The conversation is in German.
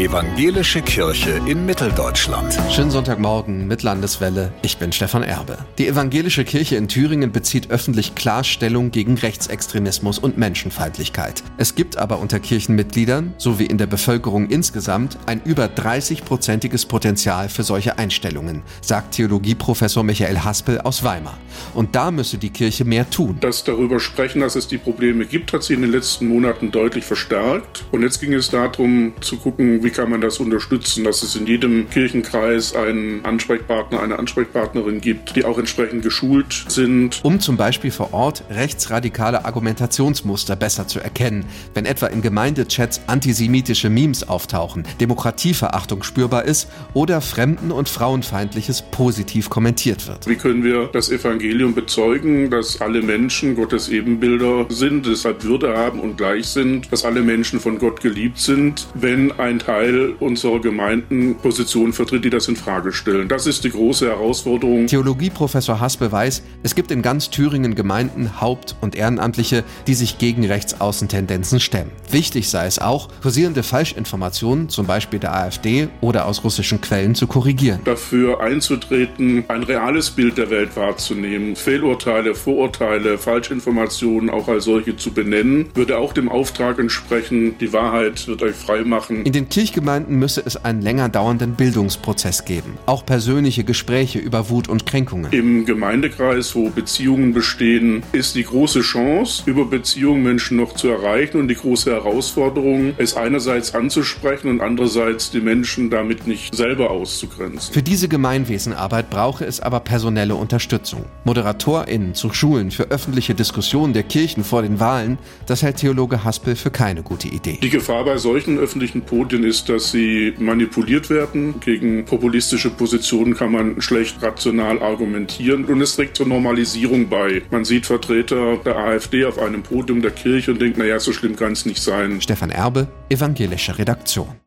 Evangelische Kirche in Mitteldeutschland. Schönen Sonntagmorgen mit Landeswelle. Ich bin Stefan Erbe. Die Evangelische Kirche in Thüringen bezieht öffentlich Klarstellung gegen Rechtsextremismus und Menschenfeindlichkeit. Es gibt aber unter Kirchenmitgliedern sowie in der Bevölkerung insgesamt ein über 30-prozentiges Potenzial für solche Einstellungen, sagt Theologieprofessor Michael Haspel aus Weimar. Und da müsse die Kirche mehr tun. Das darüber sprechen, dass es die Probleme gibt, hat sie in den letzten Monaten deutlich verstärkt. Und jetzt ging es darum zu gucken, wie wie kann man das unterstützen, dass es in jedem Kirchenkreis einen Ansprechpartner, eine Ansprechpartnerin gibt, die auch entsprechend geschult sind. Um zum Beispiel vor Ort rechtsradikale Argumentationsmuster besser zu erkennen, wenn etwa in Gemeindechats antisemitische Memes auftauchen, Demokratieverachtung spürbar ist oder Fremden- und Frauenfeindliches positiv kommentiert wird. Wie können wir das Evangelium bezeugen, dass alle Menschen Gottes Ebenbilder sind, deshalb Würde haben und gleich sind, dass alle Menschen von Gott geliebt sind, wenn ein Teil Teil unserer Gemeinden Positionen vertritt, die das in Frage stellen. Das ist die große Herausforderung. Theologieprofessor Haspe weiß, es gibt in ganz Thüringen Gemeinden, Haupt- und Ehrenamtliche, die sich gegen Rechtsaußentendenzen stemmen. Wichtig sei es auch, kursierende Falschinformationen, zum Beispiel der AfD oder aus russischen Quellen, zu korrigieren. Dafür einzutreten, ein reales Bild der Welt wahrzunehmen, Fehlurteile, Vorurteile, Falschinformationen auch als solche zu benennen, würde auch dem Auftrag entsprechen, die Wahrheit wird euch frei machen. In den Kirchen Kirchgemeinden müsse es einen länger dauernden Bildungsprozess geben. Auch persönliche Gespräche über Wut und Kränkungen. Im Gemeindekreis, wo Beziehungen bestehen, ist die große Chance, über Beziehungen Menschen noch zu erreichen und die große Herausforderung, es einerseits anzusprechen und andererseits die Menschen damit nicht selber auszugrenzen. Für diese Gemeinwesenarbeit brauche es aber personelle Unterstützung. ModeratorInnen zu Schulen für öffentliche Diskussionen der Kirchen vor den Wahlen, das hält Theologe Haspel für keine gute Idee. Die Gefahr bei solchen öffentlichen Podien ist, ist, dass sie manipuliert werden. Gegen populistische Positionen kann man schlecht rational argumentieren und es trägt zur Normalisierung bei. Man sieht Vertreter der AfD auf einem Podium der Kirche und denkt, naja, so schlimm kann es nicht sein. Stefan Erbe, evangelische Redaktion.